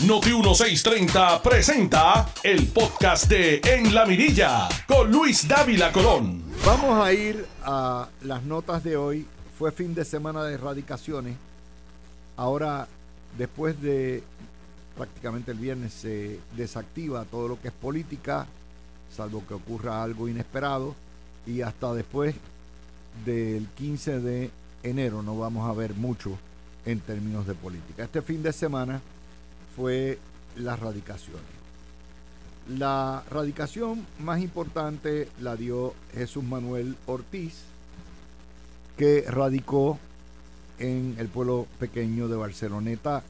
Noti 1630 presenta el podcast de En la Mirilla con Luis Dávila Colón. Vamos a ir a las notas de hoy. Fue fin de semana de erradicaciones. Ahora, después de prácticamente el viernes, se desactiva todo lo que es política, salvo que ocurra algo inesperado. Y hasta después del 15 de enero no vamos a ver mucho en términos de política. Este fin de semana fue las radicaciones. La radicación más importante la dio Jesús Manuel Ortiz, que radicó en el pueblo pequeño de Barceloneta,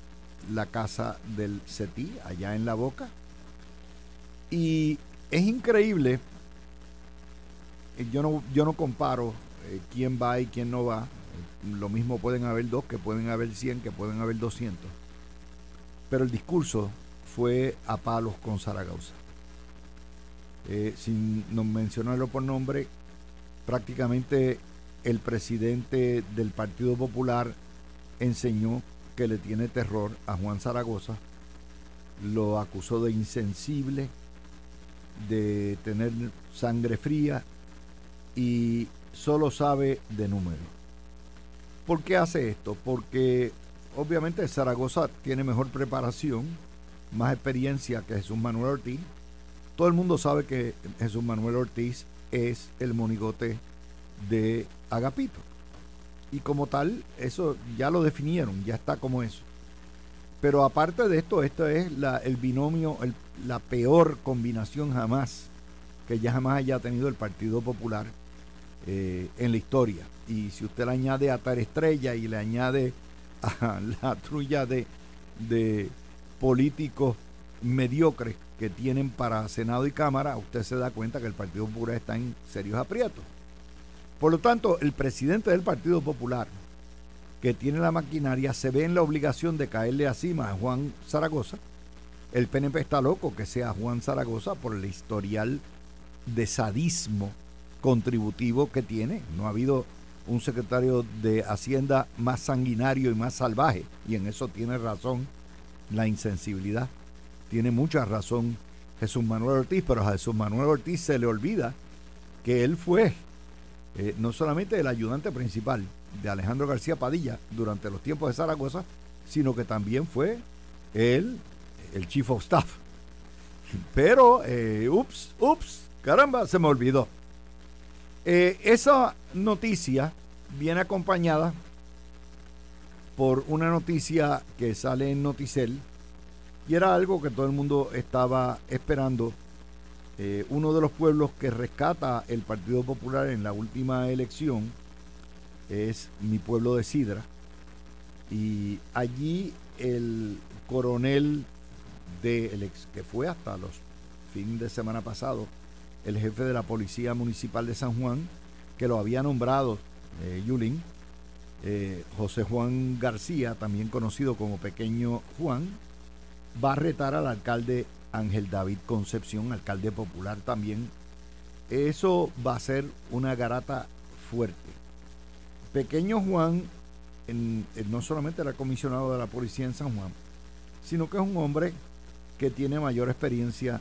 la casa del CETI, allá en La Boca. Y es increíble, yo no, yo no comparo eh, quién va y quién no va. Lo mismo pueden haber dos, que pueden haber 100, que pueden haber 200 pero el discurso fue a palos con Zaragoza. Eh, sin mencionarlo por nombre, prácticamente el presidente del Partido Popular enseñó que le tiene terror a Juan Zaragoza, lo acusó de insensible, de tener sangre fría y solo sabe de números. ¿Por qué hace esto? Porque obviamente Zaragoza tiene mejor preparación, más experiencia que Jesús Manuel Ortiz. Todo el mundo sabe que Jesús Manuel Ortiz es el monigote de Agapito. Y como tal, eso ya lo definieron, ya está como eso. Pero aparte de esto, esto es el binomio, la peor combinación jamás, que ya jamás haya tenido el Partido Popular eh, en la historia. Y si usted le añade a Tar Estrella y le añade la trulla de, de políticos mediocres que tienen para Senado y Cámara, usted se da cuenta que el Partido Popular está en serios aprietos. Por lo tanto, el presidente del Partido Popular, que tiene la maquinaria, se ve en la obligación de caerle encima a Juan Zaragoza. El PNP está loco que sea Juan Zaragoza por el historial de sadismo contributivo que tiene. No ha habido un secretario de Hacienda más sanguinario y más salvaje, y en eso tiene razón la insensibilidad. Tiene mucha razón Jesús Manuel Ortiz, pero a Jesús Manuel Ortiz se le olvida que él fue eh, no solamente el ayudante principal de Alejandro García Padilla durante los tiempos de Zaragoza, sino que también fue él el chief of staff. Pero, eh, ups, ups, caramba, se me olvidó. Eh, esa noticia viene acompañada por una noticia que sale en Noticel y era algo que todo el mundo estaba esperando. Eh, uno de los pueblos que rescata el Partido Popular en la última elección es mi pueblo de Sidra. Y allí el coronel de el que fue hasta los fines de semana pasado, el jefe de la Policía Municipal de San Juan, que lo había nombrado eh, Yulín, eh, José Juan García, también conocido como Pequeño Juan, va a retar al alcalde Ángel David Concepción, alcalde popular también. Eso va a ser una garata fuerte. Pequeño Juan no solamente era comisionado de la policía en San Juan, sino que es un hombre que tiene mayor experiencia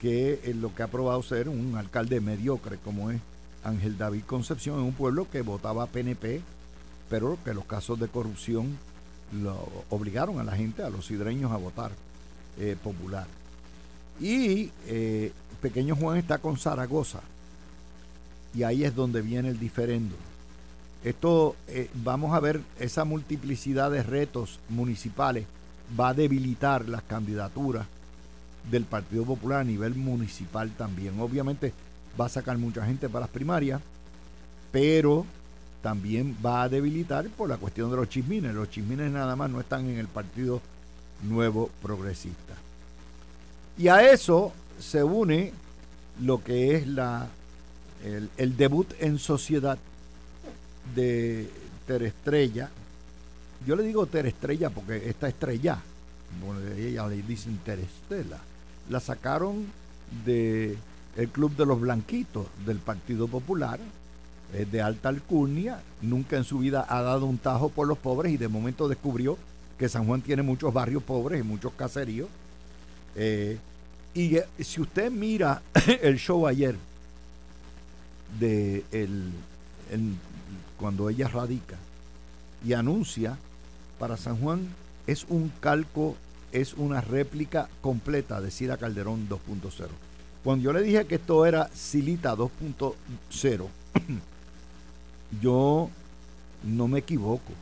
que en lo que ha probado ser un alcalde mediocre como es Ángel David Concepción, en un pueblo que votaba PNP, pero que los casos de corrupción lo obligaron a la gente, a los sidreños, a votar eh, popular. Y eh, Pequeño Juan está con Zaragoza, y ahí es donde viene el diferendo. Esto, eh, vamos a ver, esa multiplicidad de retos municipales va a debilitar las candidaturas del Partido Popular a nivel municipal también. Obviamente va a sacar mucha gente para las primarias, pero también va a debilitar por la cuestión de los chismines. Los chismines nada más no están en el Partido Nuevo Progresista. Y a eso se une lo que es la, el, debut en sociedad de Terestrella. Yo le digo Terestrella porque esta estrella, bueno, ella le dicen Terestela la sacaron de el Club de los Blanquitos del Partido Popular, de alta alcurnia, nunca en su vida ha dado un tajo por los pobres y de momento descubrió que San Juan tiene muchos barrios pobres y muchos caseríos. Eh, y eh, si usted mira el show ayer de el, cuando ella radica y anuncia para San Juan, es un calco, es una réplica completa de Sila Calderón 2.0. Cuando yo le dije que esto era Silita 2.0, yo no me equivoco.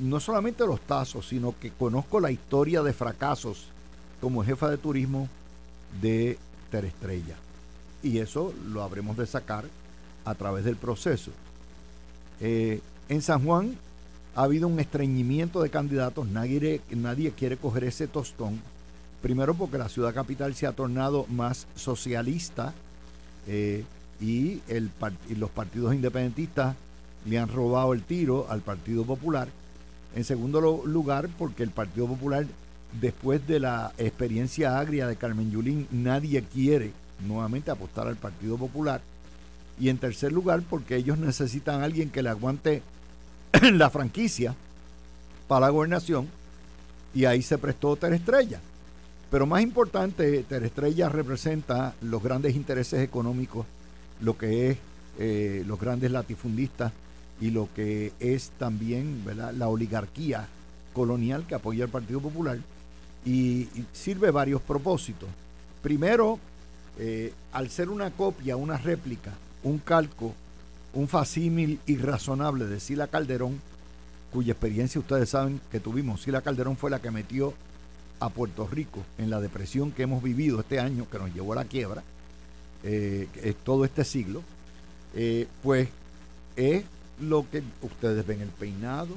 No solamente los tazos, sino que conozco la historia de fracasos como jefa de turismo de Terestrella. Y eso lo habremos de sacar a través del proceso. Eh, en San Juan ha habido un estreñimiento de candidatos, nadie, quiere coger ese tostón. Primero porque la ciudad capital se ha tornado más socialista eh, y, y los partidos independentistas le han robado el tiro al Partido Popular. En segundo lugar, porque el Partido Popular, después de la experiencia agria de Carmen Yulín, nadie quiere nuevamente apostar al Partido Popular. Y en tercer lugar, porque ellos necesitan a alguien que le aguante la franquicia para la gobernación. Y ahí se prestó Terestrella. Pero más importante, Terestrella representa los grandes intereses económicos, lo que es eh, los grandes latifundistas y lo que es también la oligarquía colonial que apoya el Partido Popular y, sirve varios propósitos. Primero, eh, al ser una copia, una réplica, un calco, un facímil irrazonable de Sila Calderón, cuya experiencia ustedes saben que tuvimos. Sila Calderón fue la que metió a Puerto Rico en la depresión que hemos vivido este año, que nos llevó a la quiebra, eh, todo este siglo, eh, pues es lo que ustedes ven, el peinado,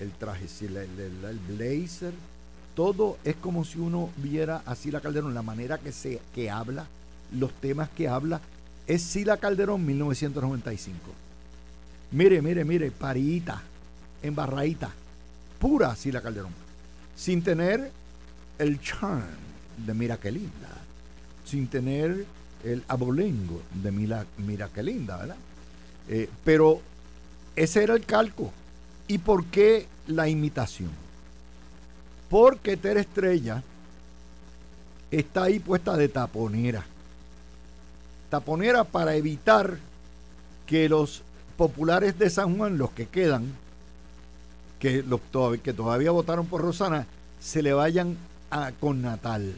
el traje, el, el, blazer, todo es como si uno viera a Sila Calderón, la manera que, se, que habla, los temas que habla, es Sila Calderón 1995. Mire, mire, mire, parita, embarradita, pura Sila Calderón, sin tener el charm de Mira qué linda, sin tener el abolengo de Mira, qué linda, ¿verdad? Eh, pero ese era el calco. ¿Y por qué la imitación? Porque Ter Estrella está ahí puesta de taponera. Taponera para evitar que los populares de San Juan, los que quedan, que, los, que todavía votaron por Rosana, se le vayan a, con Natal.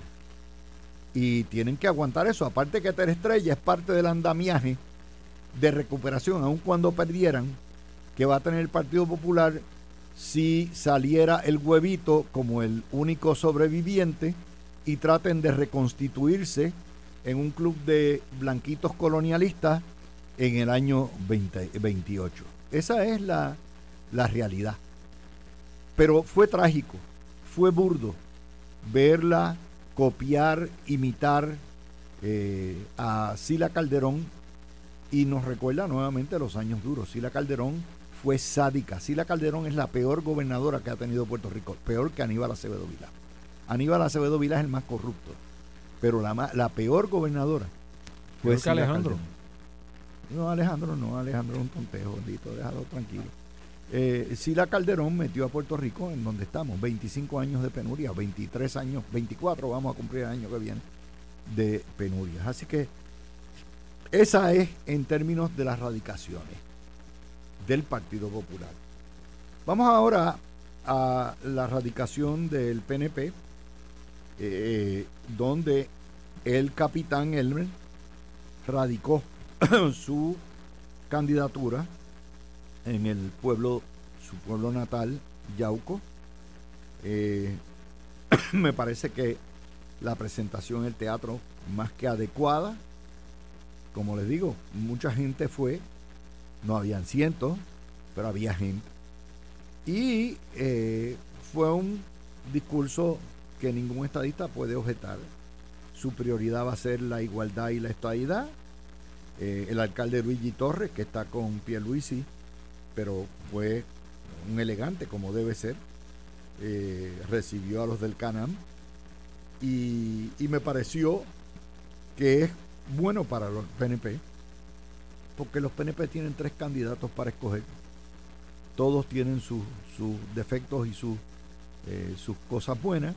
Y tienen que aguantar eso. Aparte que Ter Estrella es parte del andamiaje de recuperación, aun cuando perdieran que va a tener el Partido Popular si saliera el huevito como el único sobreviviente y traten de reconstituirse en un club de blanquitos colonialistas en el año 2028. Esa es la, realidad. Pero fue trágico, fue burdo verla copiar, imitar eh, a Sila Calderón y nos recuerda nuevamente los años duros. Sila Calderón fue sádica. Sila Calderón es la peor gobernadora que ha tenido Puerto Rico, peor que Aníbal Acevedo Vilá. Aníbal Acevedo Vilá es el más corrupto, pero la, la peor gobernadora fue Sila Alejandro. No, Alejandro no, Alejandro es un tontejo, bendito, déjalo tranquilo. Eh, Sila Calderón metió a Puerto Rico en donde estamos, 25 años de penuria, 23 años, 24 vamos a cumplir el año que viene de penurias. Así que esa es en términos de las radicaciones del Partido Popular. Vamos ahora a la radicación del PNP, eh, donde el capitán Elmer radicó su candidatura en el pueblo, su pueblo natal, Yauco. Eh, me parece que la presentación en el teatro más que adecuada. Como les digo, mucha gente fue no habían cientos, pero había gente. Y eh, fue un discurso que ningún estadista puede objetar. Su prioridad va a ser la igualdad y la estadidad. Eh, el alcalde Luigi Torres, que está con Pierluisi, pero fue un elegante como debe ser, eh, recibió a los del Canam y, me pareció que es bueno para los PNP porque los PNP tienen tres candidatos para escoger. Todos tienen sus defectos y sus eh, sus cosas buenas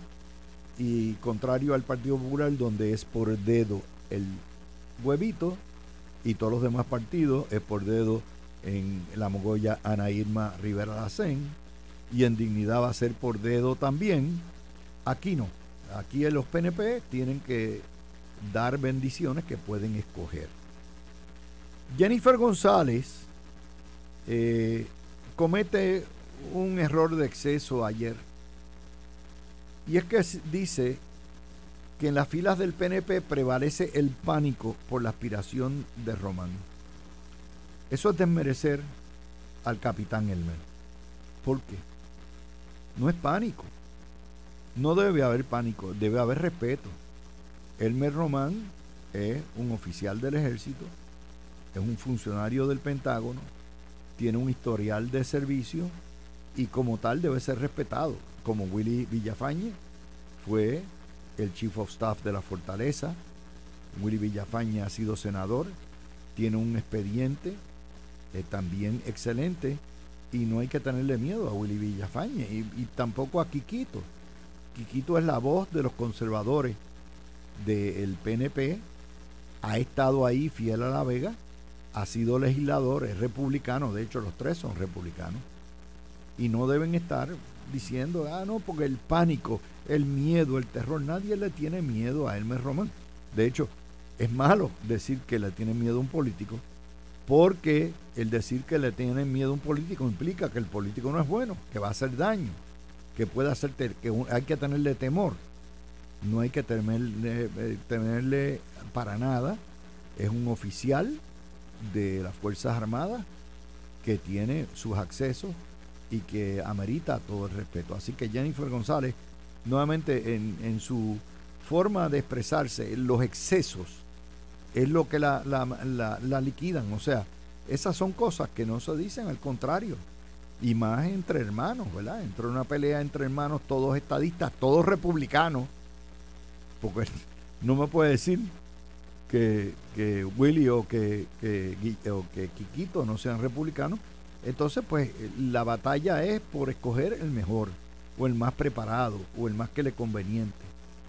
y contrario al Partido Popular donde es por dedo el huevito y todos los demás partidos es por dedo en la mogolla Ana Irma Rivera Lacén y en dignidad va a ser por dedo también. Aquí no. Aquí en los PNP tienen que dar bendiciones que pueden escoger. Jennifer González eh, comete un error de exceso ayer. Y es que dice que en las filas del PNP prevalece el pánico por la aspiración de Román. Eso es desmerecer al capitán Elmer. ¿Por qué? No es pánico. No debe haber pánico, debe haber respeto. Elmer Román es un oficial del ejército, es un funcionario del Pentágono, tiene un historial de servicio y como tal debe ser respetado, como Willy Villafañe fue el Chief of Staff de la Fortaleza. Willy Villafañe ha sido senador, tiene un expediente eh, también excelente y no hay que tenerle miedo a Willy Villafañe y, y, tampoco a Quiquito. Quiquito es la voz de los conservadores del PNP, ha estado ahí fiel a La Vega, ha sido legislador, es republicano, de hecho los tres son republicanos, y no deben estar diciendo, ah, no, porque el pánico, el miedo, el terror, nadie le tiene miedo a Elmer Román. De hecho, es malo decir que le tiene miedo a un político, porque el decir que le tiene miedo a un político implica que el político no es bueno, que va a hacer daño, que puede hacer, que hay que tenerle temor. No hay que temerle, eh, temerle para nada. Es un oficial de las Fuerzas Armadas que tiene sus accesos y que amerita todo el respeto. Así que Jennifer González, nuevamente en, su forma de expresarse, los excesos, es lo que la, la, liquidan. O sea, esas son cosas que no se dicen, al contrario. Y más entre hermanos, ¿verdad? Entre una pelea entre hermanos, todos estadistas, todos republicanos. Porque no me puede decir que, que Willy o que, que, o que Quiquito no sean republicanos entonces, pues la batalla es por escoger el mejor, o el más preparado, o el más que le conveniente,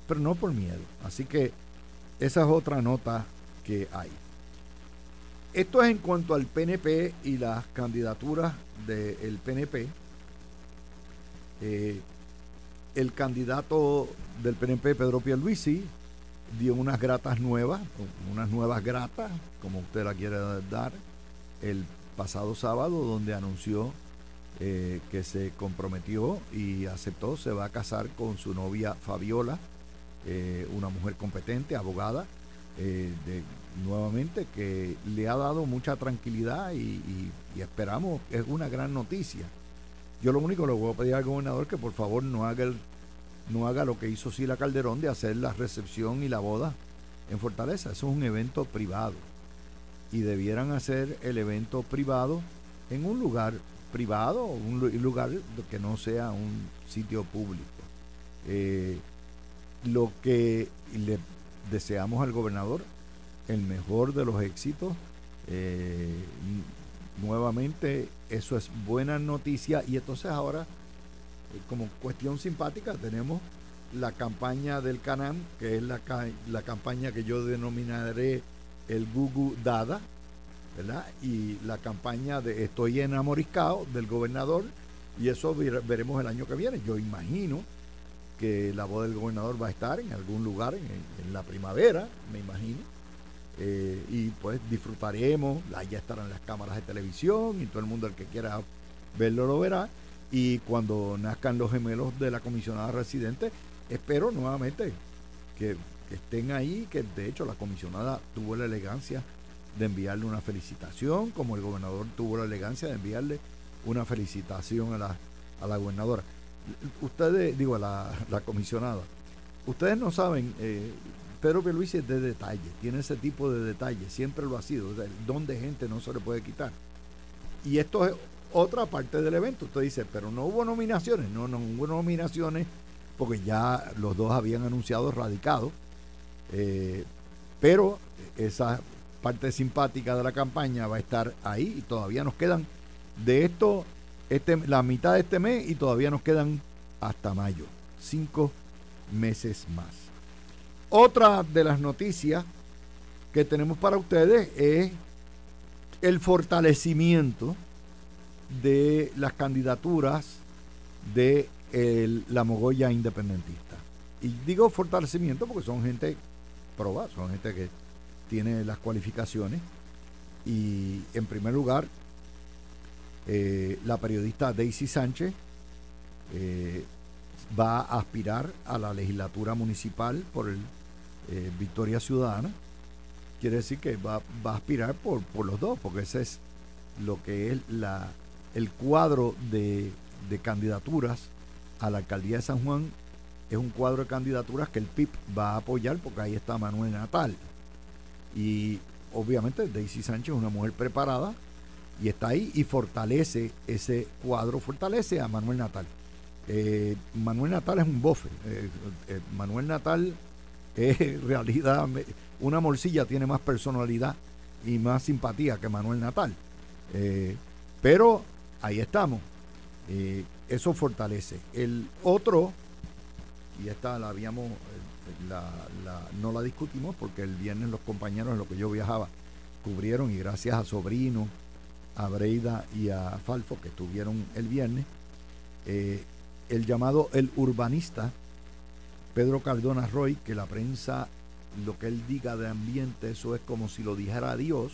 pero no por miedo. Así que esa es otra nota que hay. Esto es en cuanto al PNP y las candidaturas del PNP. Eh, el candidato del PNP, Pedro Pierluisi, dio unas gratas nuevas, unas nuevas gratas, como usted la quiere dar, el pasado sábado donde anunció eh, que se comprometió y aceptó, se va a casar con su novia Fabiola, eh, una mujer competente, abogada, eh, de, nuevamente, que le ha dado mucha tranquilidad y, esperamos, es una gran noticia. Yo lo único que le voy a pedir al gobernador que por favor no haga, el, no haga lo que hizo Sila Calderón de hacer la recepción y la boda en Fortaleza. Eso es un evento privado y debieran hacer el evento privado en un lugar privado, un lugar que no sea un sitio público. Eh, lo que le deseamos al gobernador, el mejor de los éxitos. Eh, nuevamente, eso es buena noticia. Y entonces ahora, eh, como cuestión simpática, tenemos la campaña del Canam, que es la, la campaña que yo denominaré el Gugu Dada, ¿verdad? Y la campaña de Estoy enamoriscado del gobernador, y eso veremos el año que viene. Yo imagino que la voz del gobernador va a estar en algún lugar en, la primavera, me imagino. Eh, y pues disfrutaremos, ya estarán las cámaras de televisión y todo el mundo el que quiera verlo lo verá. Y cuando nazcan los gemelos de la comisionada residente, espero nuevamente que estén ahí, que de hecho la comisionada tuvo la elegancia de enviarle una felicitación, como el gobernador tuvo la elegancia de enviarle una felicitación a la, a la gobernadora. Ustedes, digo, a la, comisionada, ustedes no saben, eh, Pedro Luis es de detalle, tiene ese tipo de detalle, siempre lo ha sido, el don de gente no se le puede quitar. Y esto es otra parte del evento. Usted dice, pero no hubo nominaciones, no, no hubo nominaciones porque ya los dos habían anunciado radicado eh, pero esa parte simpática de la campaña va a estar ahí y todavía nos quedan de esto este, la mitad de este mes y todavía nos quedan hasta mayo. Cinco meses más. Otra de las noticias que tenemos para ustedes es el fortalecimiento de las candidaturas de la Mogoya independentista. Y digo fortalecimiento porque son gente probada, son gente que tiene las cualificaciones. Y en primer lugar, eh, la periodista Daisy Sánchez eh, va a aspirar a la legislatura municipal por el eh, Victoria Ciudadana. Quiere decir que va, a aspirar por, por, los dos, porque ese es lo que es la, el cuadro de, de candidaturas a la alcaldía de San Juan es un cuadro de candidaturas que el PIB va a apoyar porque ahí está Manuel Natal. Y obviamente Daisy Sánchez es una mujer preparada y está ahí y fortalece ese cuadro, fortalece a Manuel Natal. Eh, Manuel Natal es un bofe. Eh, eh, Manuel Natal es en realidad una morcilla tiene más personalidad y más simpatía que Manuel Natal. pero ahí estamos. eso fortalece. El otro, y esta la habíamos, no la discutimos porque el viernes los compañeros en lo que yo viajaba cubrieron y gracias a Sobrino, a Breida y a Falfo que estuvieron el viernes, el llamado el urbanista Pedro Cardona Roy, que la prensa, lo que él diga de ambiente, eso es como si lo dijera Dios.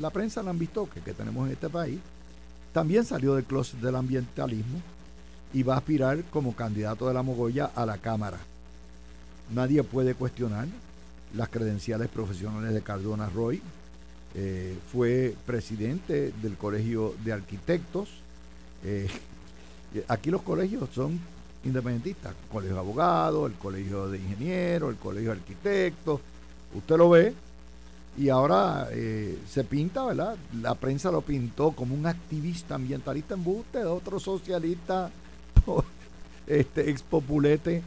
La prensa la han visto que, que tenemos en este país. También salió del closet del ambientalismo y va a aspirar como candidato de la Mogoya a la Cámara. Nadie puede cuestionar las credenciales profesionales de Cardona Roy. Eh, fue presidente del Colegio de Arquitectos. Eh, Aquí los colegios son independentistas, colegio de abogados, el colegio de ingenieros, el colegio de arquitectos, usted lo ve y ahora eh, se pinta, ¿verdad? La prensa lo pintó como un activista ambientalista en buste, otro socialista este expopulete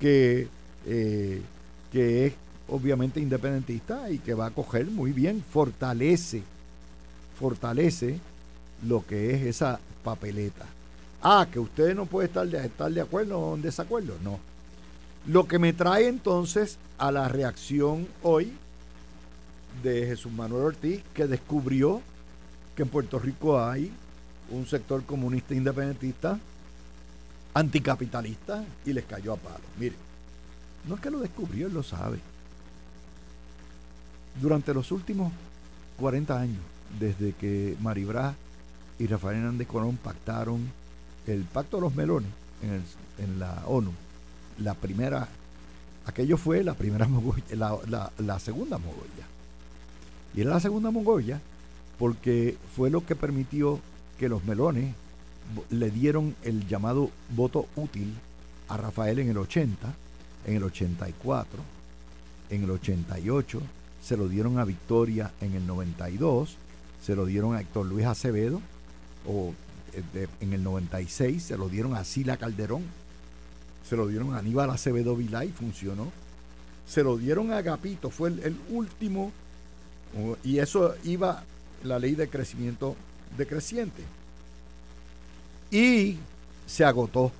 que, eh, que es obviamente independentista y que va a coger muy bien, fortalece, fortalece lo que es esa papeleta. Ah, que usted no puede estar de, estar de acuerdo o en desacuerdo. No. Lo que me trae entonces a la reacción hoy de Jesús Manuel Ortiz, que descubrió que en Puerto Rico hay un sector comunista independentista anticapitalista y les cayó a palo. Mire, no es que lo descubrió, él lo sabe. Durante los últimos 40 años, desde que Maribra y Rafael Hernández Colón pactaron el Pacto de los Melones en, la ONU, la primera, aquello fue la primera la, la, segunda Mogoya. Y era la segunda Mogoya porque fue lo que permitió que los melones le dieron el llamado voto útil a Rafael en el 80, en el 84, en el 88, se lo dieron a Victoria en el 92, se lo dieron a Héctor Luis Acevedo, o eh, en el 96 se lo dieron a Sila Calderón, se lo dieron a Aníbal Acevedo Vilá y funcionó. Se lo dieron a Agapito, fue el, último, y eso iba la ley de crecimiento decreciente. Y se agotó.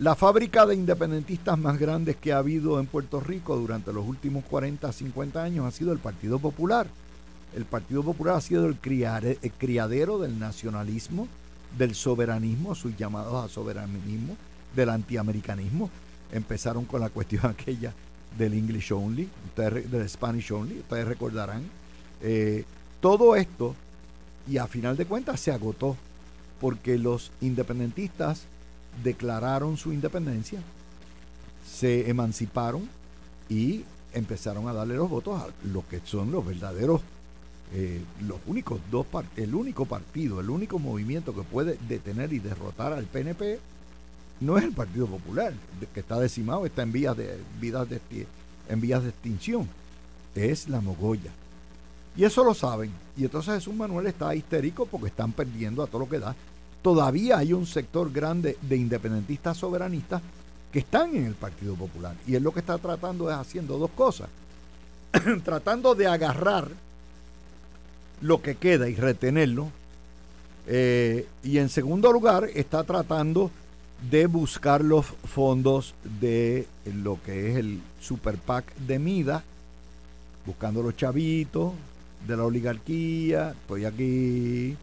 La fábrica de independentistas más grandes que ha habido en Puerto Rico durante los últimos 40, 50 años ha sido el Partido Popular. El Partido Popular ha sido el, criadero del nacionalismo, del soberanismo, sus llamados a soberanismo, del antiamericanismo. Empezaron con la cuestión aquella del English only, del Spanish only, ustedes recordarán. Eh, todo esto, y a final de cuentas se agotó, porque los independentistas declararon su independencia, se emanciparon y empezaron a darle los votos a los que son los verdaderos eh, los únicos dos el único partido, el único movimiento que puede detener y derrotar al PNP no es el Partido Popular, que está decimado, está en vías de, de, en vías de extinción, es la Mogoya. Y eso lo saben. Y entonces Jesús Manuel está histérico porque están perdiendo a todo lo que da. Todavía hay un sector grande de independentistas soberanistas que están en el Partido Popular. Y él lo que está tratando es haciendo dos cosas. tratando de agarrar lo que queda y retenerlo. Eh, y en segundo lugar, está tratando de buscar los fondos de lo que es el Super PAC de Mida, buscando los chavitos de la oligarquía, estoy aquí,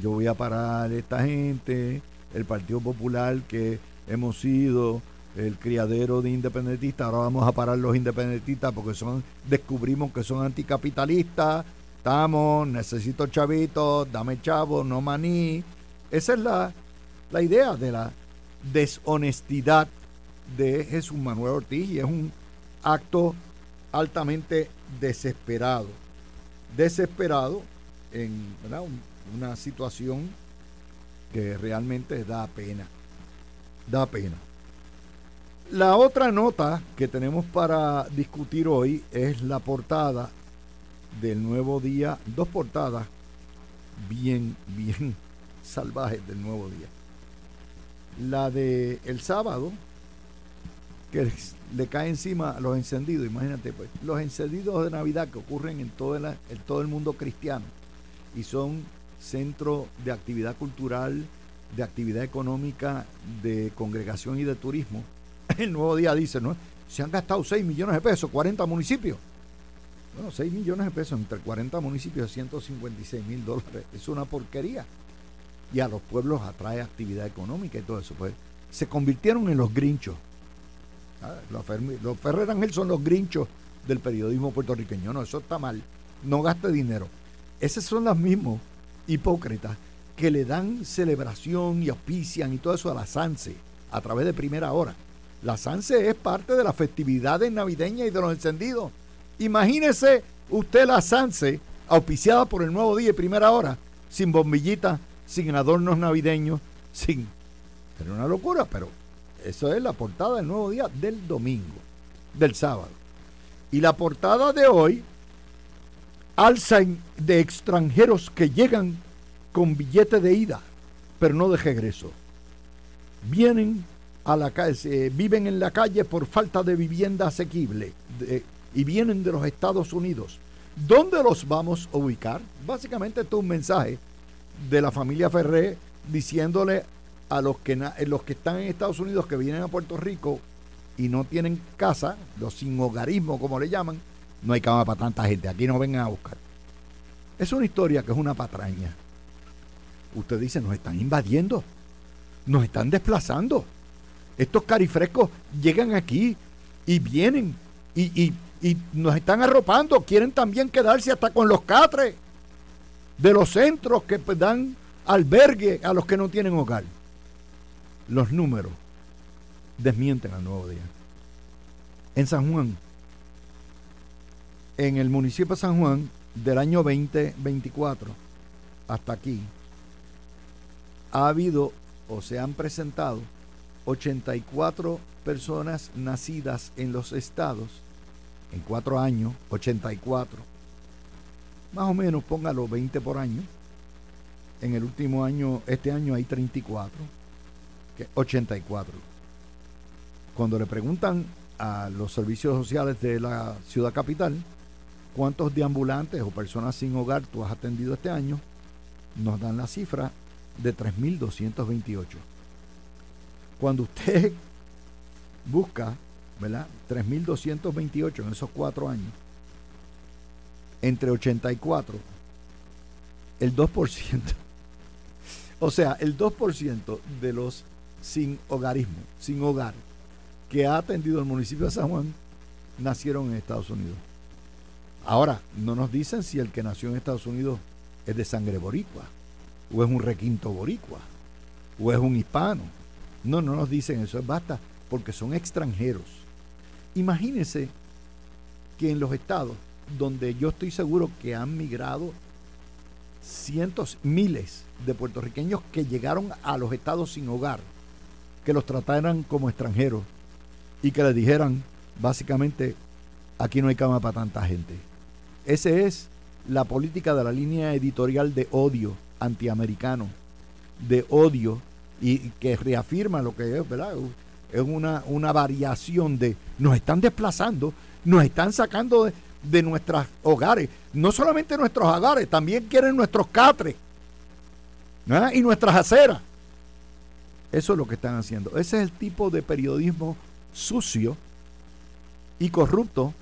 yo voy a parar esta gente, el Partido Popular que hemos sido el criadero de independentistas, ahora vamos a parar los independentistas porque son descubrimos que son anticapitalistas, estamos, necesito chavitos, dame chavo, no maní. Esa es la, la idea de la deshonestidad de Jesús Manuel Ortiz y es un acto altamente desesperado. Desesperado en una situación que realmente da pena. Da pena. La otra nota que tenemos para discutir hoy es la portada del nuevo día, dos portadas bien, bien salvajes del nuevo día. La de el sábado, que le cae encima los encendidos, imagínate pues, los encendidos de Navidad que ocurren en todo el, todo el mundo cristiano y son centro de actividad cultural, de actividad económica, de congregación y de turismo. El nuevo día dice, ¿no? Se han gastado 6 millones de pesos, 40 municipios. Bueno, 6 millones de pesos entre 40 municipios, 156 mil dólares. Es una porquería. Y a los pueblos atrae actividad económica y todo eso. Pues se convirtieron en los grinchos. Ah, los, Ferrer Ángel son los grinchos del periodismo puertorriqueño. No, eso está mal. No gaste dinero. Esos son los mismos hipócritas que le dan celebración y auspician y todo eso a la SANSE a través de primera hora. La SANSE es parte de la festividad navideña y de los encendidos. Imagínese usted la SANSE auspiciada por el nuevo día y primera hora, sin bombillitas, sin adornos navideños, sin... Era una locura, pero eso es la portada del nuevo día del domingo, del sábado. Y la portada de hoy alza de extranjeros que llegan con billete de ida, pero no de regreso. Vienen a la calle, viven en la calle por falta de vivienda asequible y vienen de los Estados Unidos. ¿Dónde los vamos a ubicar? Básicamente esto es un mensaje de la familia Ferré diciéndole a los que, los que están en Estados Unidos que vienen a Puerto Rico y no tienen casa, los sin hogarismo como le llaman, no hay cama para tanta gente, aquí no vengan a buscar. Es una historia que es una patraña. Usted dice, nos están invadiendo, nos están desplazando. Estos carifrescos llegan aquí y vienen y, nos están arropando. Quieren también quedarse hasta con los catres de los centros que pues, dan albergue a los que no tienen hogar. Los números desmienten al nuevo día. En San Juan, en el municipio de San Juan, del año 2024 hasta aquí, ha habido o se han presentado 84 personas nacidas en los estados, en cuatro años, 84. Más o menos, póngalo 20 por año. En el último año, este año hay 34, que 84. Cuando le preguntan a los servicios sociales de la ciudad capital, cuántos deambulantes o personas sin hogar tú has atendido este año, nos dan la cifra de 3.228. Cuando usted busca, ¿verdad? 3.228 en esos cuatro años, entre 84, el 2%, o sea, el 2% de los sin hogarismo, sin hogar, que ha atendido el municipio de San Juan, nacieron en Estados Unidos. Ahora, no nos dicen si el que nació en Estados Unidos es de sangre boricua, o es un requinto boricua, o es un hispano. No, no nos dicen eso, basta, porque son extranjeros. Imagínense que en los estados donde yo estoy seguro que han migrado cientos, miles de puertorriqueños que llegaron a los estados sin hogar, que los trataran como extranjeros y que les dijeran básicamente, aquí no hay cama para tanta gente. Esa es la política de la línea editorial de odio antiamericano, de odio, y que reafirma lo que es, ¿verdad? Es una, una variación de nos están desplazando, nos están sacando de, nuestros hogares. No solamente nuestros hogares, también quieren nuestros catres y nuestras aceras. Eso es lo que están haciendo. Ese es el tipo de periodismo sucio y corrupto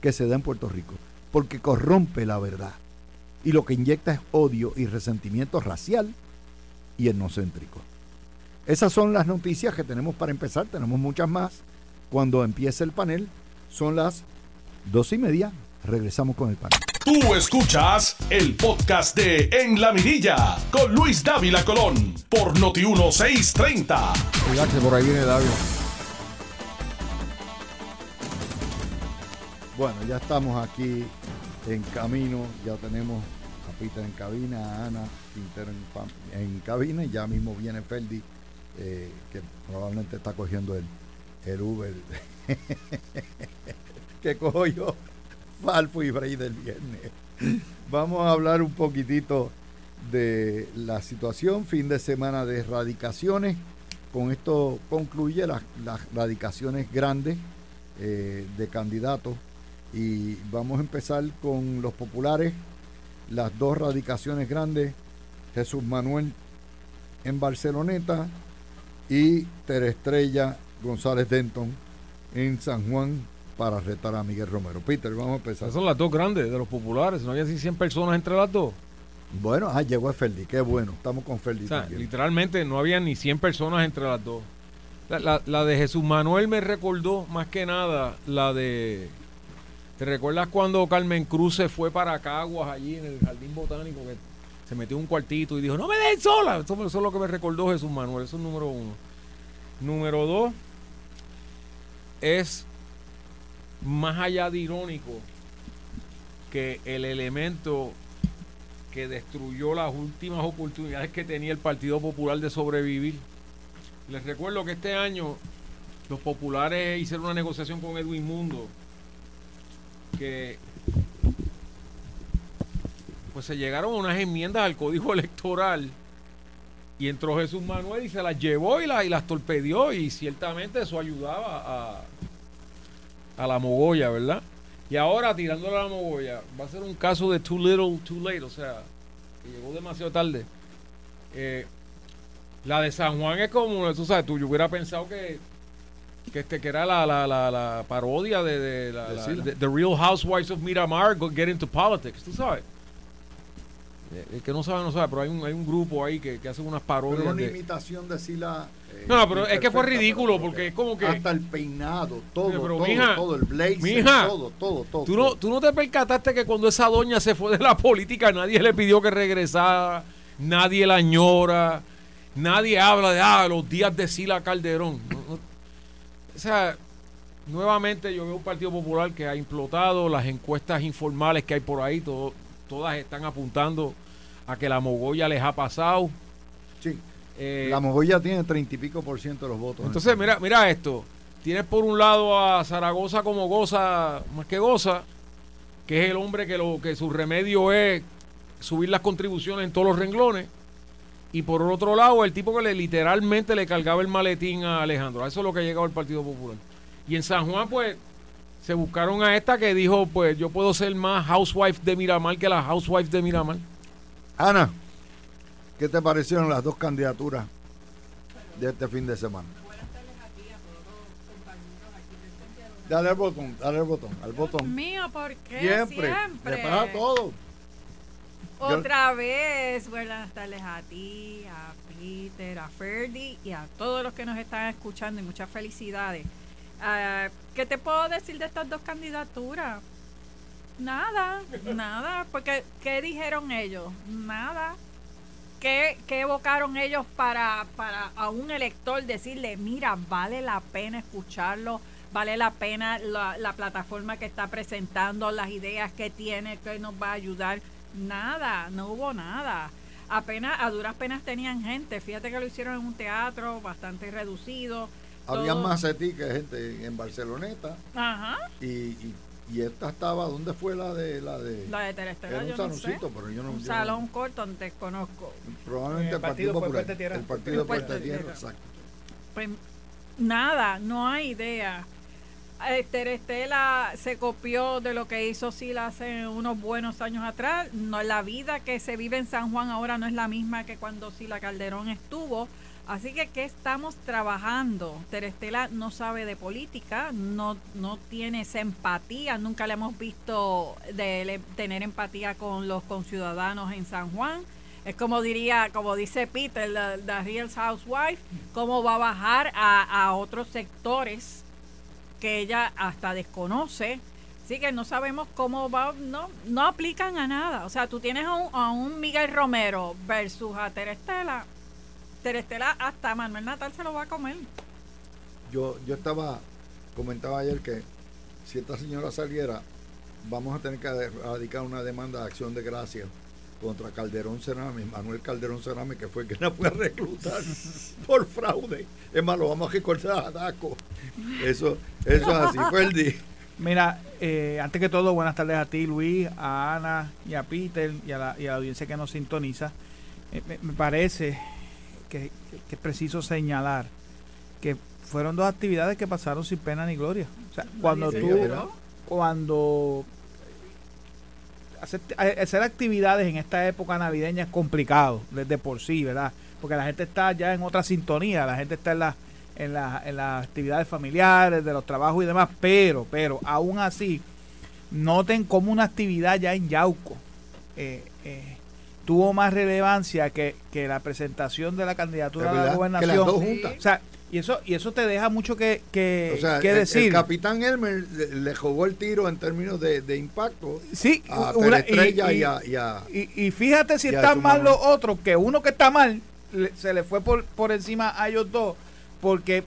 que se da en Puerto Rico, porque corrompe la verdad y lo que inyecta es odio y resentimiento racial y etnocéntrico. Esas son las noticias que tenemos para empezar, tenemos muchas más. Cuando empiece el panel, son las dos y media, regresamos con el panel. Tú escuchas el podcast de En la Mirilla con Luis Dávila Colón por Noti 1630. Cuídate, por ahí viene Dávila. Bueno, ya estamos aquí en camino, ya tenemos a Peter en cabina, a Ana Quintero en, en cabina y ya mismo viene Ferdi, eh, que probablemente está cogiendo el, el Uber que cojo yo, Falfo y Bray del viernes. Vamos a hablar un poquitito de la situación, fin de semana de radicaciones. Con esto concluye las, las radicaciones grandes eh, de candidatos y vamos a empezar con los populares, las dos radicaciones grandes, Jesús Manuel en Barceloneta y Terestrella González Denton en San Juan para retar a Miguel Romero. Peter, vamos a empezar. Esas son las dos grandes de los populares, no había así 100 personas entre las dos. Bueno, ah, llegó a Ferdi, qué bueno, estamos con Ferdi. O sea, literalmente no había ni 100 personas entre las dos. La, la, la, de Jesús Manuel me recordó más que nada la de ¿Te recuerdas cuando Carmen Cruz se fue para Caguas allí en el Jardín Botánico? Que se metió un cuartito y dijo, no me den sola. Eso, eso es lo que me recordó Jesús Manuel. Eso es número uno. Número dos es más allá de irónico que el elemento que destruyó las últimas oportunidades que tenía el Partido Popular de sobrevivir. Les recuerdo que este año los populares hicieron una negociación con Edwin Mundo que pues se llegaron a unas enmiendas al código electoral y entró Jesús Manuel y se las llevó y, y las torpedió y ciertamente eso ayudaba a, a la mogolla, ¿verdad? Y ahora tirándole a la mogolla, va a ser un caso de too little, too late, o sea, que llegó demasiado tarde. Eh, la de San Juan es como, tú sabes, tú, yo hubiera pensado que que este que era la, la, la, la parodia de, de, la, la de, The Real Housewives of Miramar go get into politics, tú sabes. El que no sabe, no sabe, pero hay un, hay un grupo ahí que, que hace unas parodias. Pero una de, imitación de Sila. No, pero es que fue ridículo porque es como que. Hasta el peinado, todo, pero, todo, mija, todo, el blazer, mija, todo, todo, todo. ¿tú no, tú no te percataste que cuando esa doña se fue de la política, nadie le pidió que regresara, nadie la añora, nadie habla de ah, los días de Sila Calderón. No, no, o sea, nuevamente yo veo un Partido Popular que ha implotado, las encuestas informales que hay por ahí, todo, todas están apuntando a que la mogolla les ha pasado. Sí. Eh, la mogolla tiene treinta y pico por ciento de los votos. Entonces, mira, mira esto. Tienes por un lado a Zaragoza como goza, más que goza, que es el hombre que lo que su remedio es subir las contribuciones en todos los renglones. Y por otro lado, el tipo que le literalmente le cargaba el maletín a Alejandro. A eso es lo que ha llegado el Partido Popular. Y en San Juan, pues, se buscaron a esta que dijo, pues, yo puedo ser más housewife de Miramar que la housewife de Miramar. Ana, ¿qué te parecieron las dos candidaturas de este fin de semana? Dale al botón, dale al botón, al botón. Mío, ¿por qué? Siempre. Siempre. Le pasa todo. Otra vez, buenas tardes a ti, a Peter, a Ferdi y a todos los que nos están escuchando y muchas felicidades. Uh, ¿Qué te puedo decir de estas dos candidaturas? Nada, nada, porque ¿qué dijeron ellos? Nada. ¿Qué, qué evocaron ellos para, para a un elector decirle, mira, vale la pena escucharlo, vale la pena la, la plataforma que está presentando, las ideas que tiene, que nos va a ayudar? Nada, no hubo nada. Apenas, a duras penas tenían gente. Fíjate que lo hicieron en un teatro bastante reducido. Había más de ti que gente en Barceloneta. Ajá. Y, y, y, esta estaba, ¿dónde fue la de la de? La de Terestela, Era un yo saloncito, no sé. pero yo no. Un yo salón no- corto, desconozco. Probablemente el, El Partido, Popular. Puerta Tierra. El Partido de Puerta Puerta Tierra, Tierra. exacto. Pues nada, no hay idea. Eh, Terestela se copió de lo que hizo Sila hace unos buenos años atrás. No, la vida que se vive en San Juan ahora no es la misma que cuando Sila Calderón estuvo. Así que, ¿qué estamos trabajando? Terestela no sabe de política, no, no tiene esa empatía, nunca le hemos visto de tener empatía con los conciudadanos en San Juan. Es como diría, como dice Peter, la, Real Housewife, cómo va a bajar a, a otros sectores que ella hasta desconoce. Así que no sabemos cómo va, no, no aplican a nada. O sea, tú tienes a un, a un Miguel Romero versus a Terestela Terestela hasta Manuel Natal se lo va a comer. Yo, yo estaba, comentaba ayer que si esta señora saliera, vamos a tener que radicar una demanda de acción de gracia contra Calderón Cerame, Manuel Calderón Cerame, que fue el que la fue a reclutar por fraude. Es más, lo vamos a recordar a Daco. Eso, eso es así, Ferdi. Mira, eh, antes que todo, buenas tardes a ti, Luis, a Ana y a Peter y a la, y a la audiencia que nos sintoniza. Eh, me, parece que, es preciso señalar que fueron dos actividades que pasaron sin pena ni gloria. O sea, cuando tú, cuando hacer, hacer, actividades en esta época navideña es complicado desde por sí, ¿verdad? Porque la gente está ya en otra sintonía, la gente está en la, en, la, en las actividades familiares, de los trabajos y demás, pero, pero, aún así, noten como una actividad ya en Yauco eh, eh, tuvo más relevancia que, la presentación de la candidatura a la gobernación. O sea, y eso, y eso te deja mucho que, que, decir. El capitán Elmer le, jugó el tiro en términos de, impacto sí, a una, Estrella y, a, y, fíjate si están mal los otros, que uno que está mal se le fue por, por encima a ellos dos, porque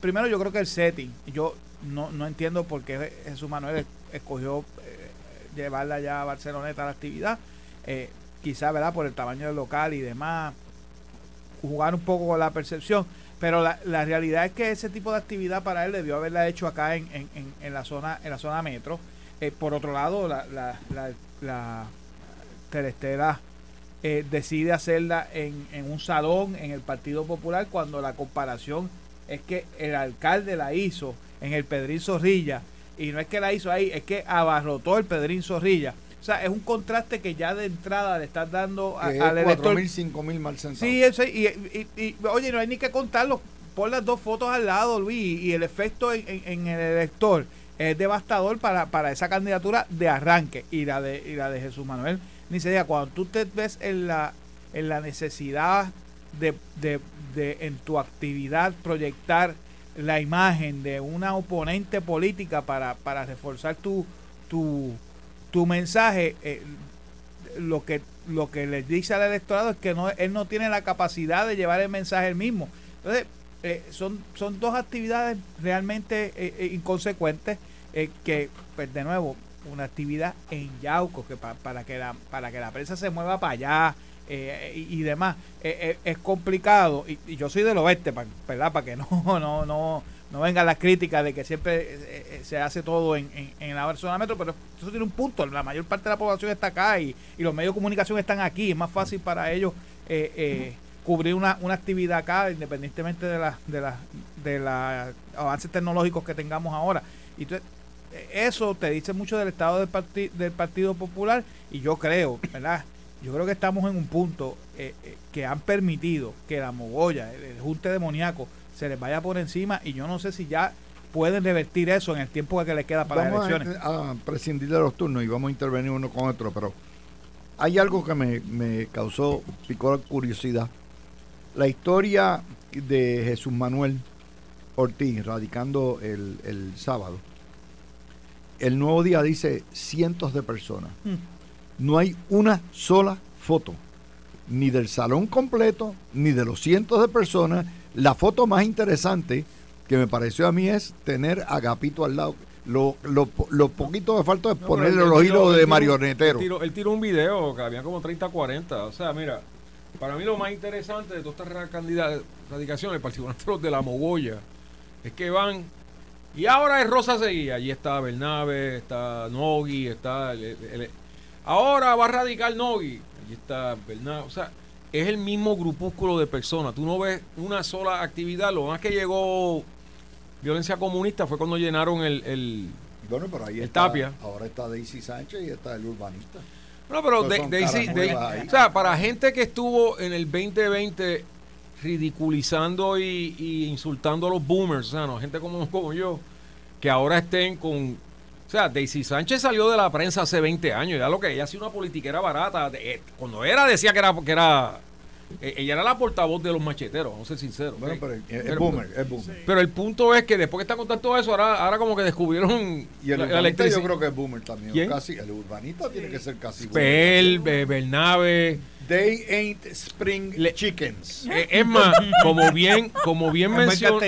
primero yo creo que el setting, yo no, no entiendo por qué Jesús Manuel escogió eh, llevarla ya a Barceloneta a la actividad. Eh, quizá, ¿verdad? Por el tamaño del local y demás, jugar un poco con la percepción. Pero la, la realidad es que ese tipo de actividad para él debió haberla hecho acá en, en, en, la zona en la zona metro. Eh, por otro lado, la, la, la, la Terestera eh, decide hacerla en, en un salón en el Partido Popular cuando la comparación es que el alcalde la hizo en el Pedrín Zorrilla y no es que la hizo ahí, es que abarrotó el Pedrín Zorrilla. O sea, es un contraste que ya de entrada le estás dando a, al elector. mil, cinco mil mal sentados. Sí, eso, y, y, oye, no hay ni que contarlo. Pon las dos fotos al lado, Luis, y el efecto en, el elector es devastador para, para esa candidatura de arranque y la de, y la de Jesús Manuel. Ni se diga, cuando tú te ves en la, en la necesidad de, de, de en tu actividad proyectar la imagen de una oponente política para, para reforzar tu, tu, tu mensaje, eh, lo que lo que le dice al electorado es que no, él no tiene la capacidad de llevar el mensaje él mismo. Entonces, eh, son, son dos actividades realmente eh, inconsecuentes que, pues de nuevo, una actividad en Yauco, que para, que la, para que la prensa se mueva para allá y, demás, es complicado. Y, y, yo soy del oeste, ¿verdad? Para que no, no, no no vengan las críticas de que siempre eh, eh, se hace todo en, en, la Barcelona Metro, pero eso tiene un punto. La mayor parte de la población está acá y, los medios de comunicación están aquí. Es más fácil para ellos eh, cubrir una, una actividad acá, independientemente de, la, de, la, de los avances tecnológicos que tengamos ahora. Y eso te dice mucho del estado del, del Partido Popular y yo creo, ¿verdad? Yo creo que estamos en un punto que han permitido que la mogolla, el, el junte demoníaco, se les vaya por encima y yo no sé si ya pueden revertir eso en el tiempo que les queda para las elecciones. A, a prescindir de los turnos y vamos a intervenir uno con otro, pero hay algo que me, me causó picor curiosidad. La historia de Jesús Manuel Ortiz radicando el, el sábado. El nuevo día dice cientos de personas. Mm. No hay una sola foto, ni del salón completo, ni de los cientos de personas, la foto más interesante que me pareció a mí es tener a Gapito al lado. Lo, lo, lo poquito que falta es ponerle los hilos de marionetero. Él tiró, un video que había como 30, 40. O sea, mira, para mí lo más interesante de todas estas radicaciones, particularmente de la Mogoya, es que van. Y ahora es Rosa Seguía. Allí está Bernabe, está Nogui, está. ahora va a radicar Nogui. Allí está Bernabe. O sea, es el mismo grupúsculo de personas. Tú no ves una sola actividad. Lo más que llegó violencia comunista fue cuando llenaron el, el, bueno, pero ahí está, Tapia. Ahora está Daisy Sánchez y está el urbanista. No, pero Daisy, o sea, para gente que estuvo en el 2020 ridiculizando y, y insultando a los boomers, o sea, no, gente como, como yo, que ahora estén con... O sea, Daisy Sánchez salió de la prensa hace 20 años, ya lo que ella hacía una politiquera barata. de- eh, cuando era decía que era, que era eh, ella era la portavoz de los macheteros, vamos a ser sinceros. Bueno, pero es, boomer, es boomer. Pero el punto es que después que está contando todo eso, ahora, ahora como que descubrieron Y el la, electricidad. yo creo que es boomer también. ¿Quién? Casi, el urbanita tiene que ser casi boomer. Pel, Be- Bernabe. They ain't spring Le- chickens. Eh, es más, como bien, como bien mencionó,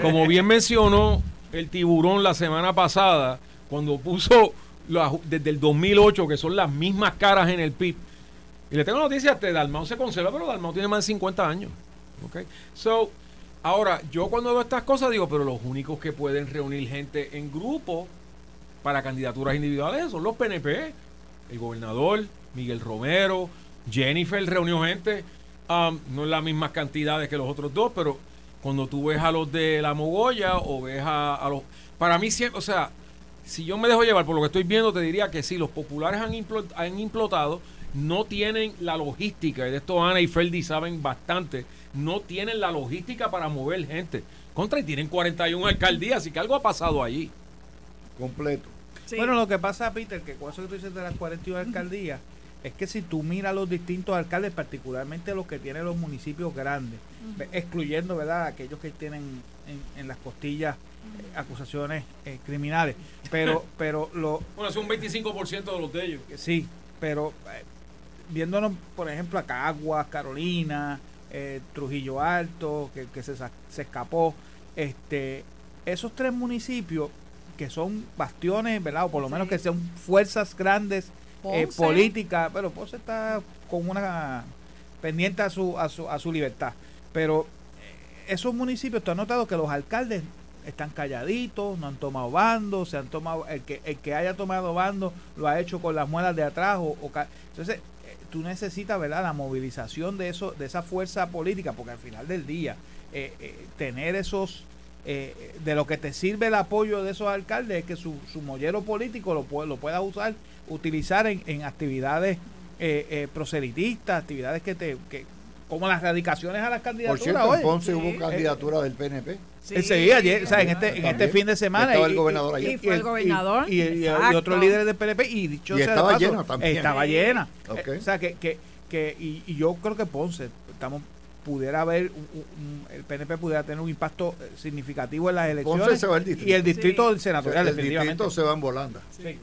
como bien mencionó el tiburón la semana pasada, cuando puso desde el 2008, que son las mismas caras en el PIB. Y le tengo noticias, este Dalmau se conserva, pero Dalmau tiene más de 50 años. ¿ok? So, ahora, yo cuando veo estas cosas digo, pero los únicos que pueden reunir gente en grupo para candidaturas individuales son los PNP, el gobernador, Miguel Romero, Jennifer reunió gente, um, no en las mismas cantidades que los otros dos, pero cuando tú ves a los de la Mogolla o ves a, a los... Para mí siempre, o sea, si yo me dejo llevar por lo que estoy viendo, te diría que sí, los populares han, implo- han implotado, no tienen la logística, y de esto Ana y Ferdi saben bastante, no tienen la logística para mover gente. Contra y tienen 41 alcaldías, así que algo ha pasado allí. Completo. Sí. Bueno, lo que pasa, Peter, que con eso que tú dices de las 41 alcaldías, es que si tú miras los distintos alcaldes, particularmente los que tienen los municipios grandes, excluyendo, ¿verdad?, aquellos que tienen en, en las costillas eh, acusaciones eh, criminales, pero, pero lo, Bueno, es un 25% de los de ellos. sí, pero eh, viéndonos, por ejemplo, a Caguas, Carolina, eh, Trujillo Alto, que, que se, se escapó, este, esos tres municipios que son bastiones, ¿verdad? O por lo menos que sean fuerzas grandes eh, políticas, pero Ponce está con una pendiente a su, a su, a su libertad. Pero eh, esos municipios, tú has notado que los alcaldes están calladitos, no han tomado bando, se han tomado, el que, el que haya tomado bando lo ha hecho con las muelas de atrás. O, o entonces, eh, tú necesitas, ¿verdad?, la movilización de eso, de esa fuerza política, porque al final del día, eh, tener esos eh, de lo que te sirve el apoyo de esos alcaldes es que su, su mollero político lo, lo puedas usar, utilizar en, en actividades eh, eh, proselitistas, actividades que te, que, como las radicaciones a las Por candidaturas. cierto, en. Ponce sí. hubo candidatura del PNP. Sí. Ayer, o sea, en este, en este fin de semana. Estaba el gobernador allá. Y fue el gobernador, Y, y- y otros líderes del PNP. Y dicho Y sea de estaba paso, llena también. Estaba Sí. llena. Ok. Eh, o sea, que, que, que y, y yo creo que Ponce, estamos pudiera haber, un- un- el PNP pudiera tener un impacto eh, significativo en las elecciones. Ponce se va el distrito. Y el distrito Sí. del senatorial, el distrito se va en volanda. Sí.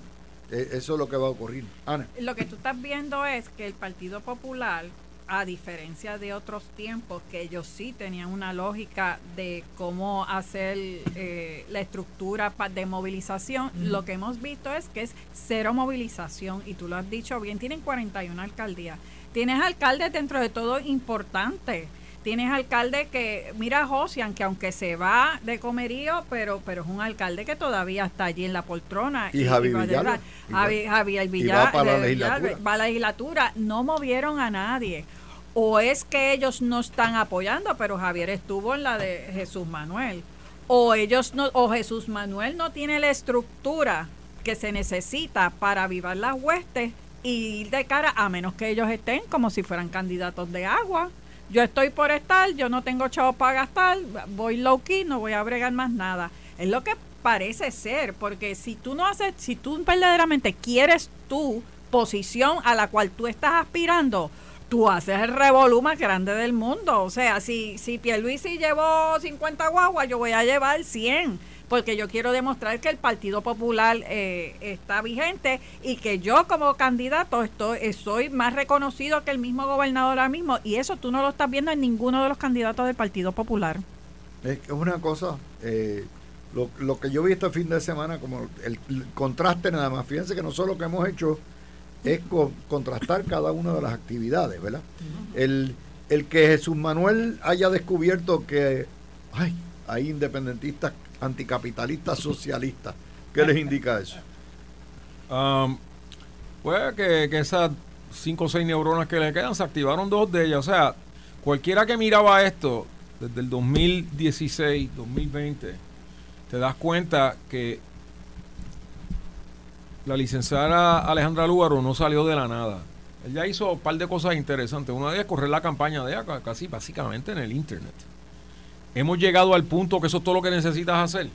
Eh, Eso es lo que va a ocurrir. Ana. Lo que tú estás viendo es que el Partido Popular, a diferencia de otros tiempos, que ellos sí tenían una lógica de cómo hacer eh, la estructura de movilización, lo que hemos visto es que es cero movilización, y tú lo has dicho bien, tienen 41 alcaldías. Tienes alcaldes dentro de todo importantes. Tienes alcalde que, mira a Josian, que aunque se va de comerío, pero, pero es un alcalde que todavía está allí en la poltrona. Y Javier Y va Villar, para la de- legislatura. va a la legislatura, no movieron a nadie. O es que ellos no están apoyando, pero Javier estuvo en la de Jesús Manuel. O ellos no, o Jesús Manuel no tiene la estructura que se necesita para avivar las huestes y ir de cara, a menos que ellos estén como si fueran candidatos de agua. Yo estoy por estar, yo no tengo chavos para gastar, voy low key, no voy a bregar más nada. Es lo que parece ser, porque si tú no haces, si tú verdaderamente quieres tu posición a la cual tú estás aspirando, tú haces el revolú más grande del mundo. O sea, si, si Pierluisi llevó 50 guaguas, yo voy a llevar 100 porque yo quiero demostrar que el Partido Popular eh, está vigente y que yo como candidato estoy, eh, soy más reconocido que el mismo gobernador ahora mismo y eso tú no lo estás viendo en ninguno de los candidatos del Partido Popular. Es una cosa, eh, lo, lo que yo vi este fin de semana, como el, el contraste nada más. Fíjense que nosotros lo que hemos hecho es co- contrastar cada una de las actividades, ¿verdad? El, el que Jesús Manuel haya descubierto que ay, hay independentistas anticapitalistas socialistas, ¿qué les indica eso? Um, pues que, que esas cinco o seis neuronas que le quedan se activaron dos de ellas. O sea, cualquiera que miraba esto desde el 2016, 2020, te das cuenta que la licenciada Alejandra Lúgaro no salió de la nada. Él ya hizo un par de cosas interesantes. Una de ellas correr la campaña de ella casi básicamente en el Internet. Hemos llegado al punto que eso es todo lo que necesitas hacer.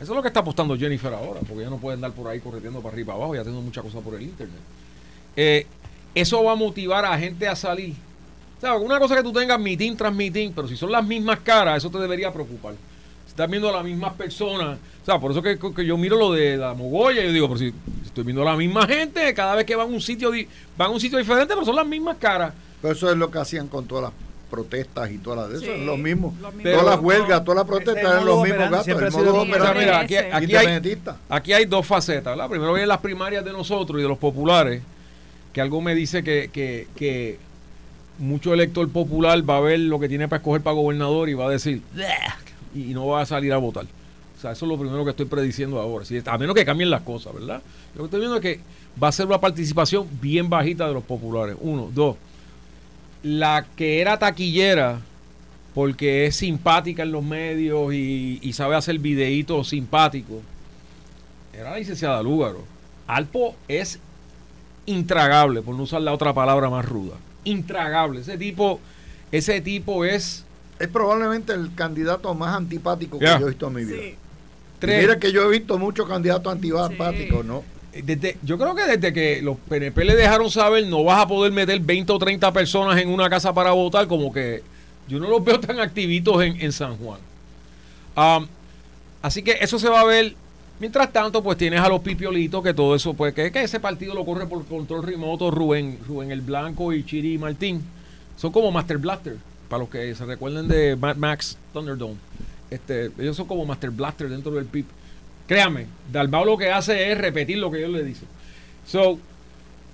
Eso es lo que está apostando Jennifer ahora, porque ya no puede andar por ahí corriendo para arriba y para abajo, ya tengo muchas cosas por el Internet. Eh, eso va a motivar a gente a salir. O sea, una cosa que tú tengas meeting tras meeting, pero si son las mismas caras, eso te debería preocupar. Si estás viendo a las mismas personas, o sea, por eso que, que yo miro lo de la mogolla, yo digo, pero si, si estoy viendo a la misma gente, cada vez que van a un sitio, di- van a un sitio diferente, pero son las mismas caras. Pero eso es lo que hacían con todas las protestas y todas las de eso, Sí, es lo mismo. lo mismo. Todas las huelgas, todas las protestas eran los mismos siempre el modo mira, aquí, hay, independentista. Aquí hay dos facetas, ¿verdad? Primero vienen las primarias de nosotros y de los populares, que algo me dice que, que, que mucho elector popular va a ver lo que tiene para escoger para gobernador y va a decir, Y no va a salir a votar. O sea, eso es lo primero que estoy prediciendo ahora. A menos que cambien las cosas, ¿verdad? Lo que estoy viendo es que va a ser una participación bien bajita de los populares. Uno, dos. La que era taquillera, porque es simpática en los medios y, y sabe hacer videitos simpáticos, era la licenciada Lúgaro. Alpo es intragable, por no usar la otra palabra más ruda. Intragable. Ese tipo, ese tipo es Es probablemente el candidato más antipático que yo he visto en mi vida. Sí. Y tres. Mira que yo he visto muchos candidatos antipáticos, ¿no? Desde- yo creo que desde que los PNP le dejaron saber no vas a poder meter 20 o 30 personas en una casa para votar, como que yo no los veo tan activitos en, en San Juan. Así que eso se va a ver. Mientras tanto, pues tienes a los pipiolitos, que todo eso, pues que, que ese partido lo corre por control remoto Rubén, Rubén el Blanco y Chiri Martín. Son como Master Blaster, para los que se recuerden de Mad Max Thunderdome. Este, ellos son como Master Blaster dentro del PIP. Créame, Dalmau lo que hace es repetir lo que ellos le dicen. So,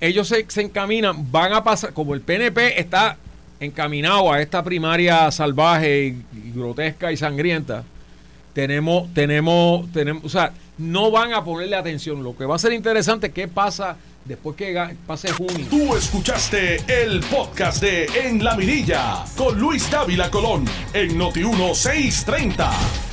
ellos se, se encaminan, van a pasar, como el PNP está encaminado a esta primaria salvaje y, grotesca y sangrienta, tenemos, tenemos, tenemos, o sea, no van a ponerle atención. Lo que va a ser interesante es qué pasa después que pase junio. Tú escuchaste el podcast de En la Mirilla con Luis Dávila Colón en Noti 1630.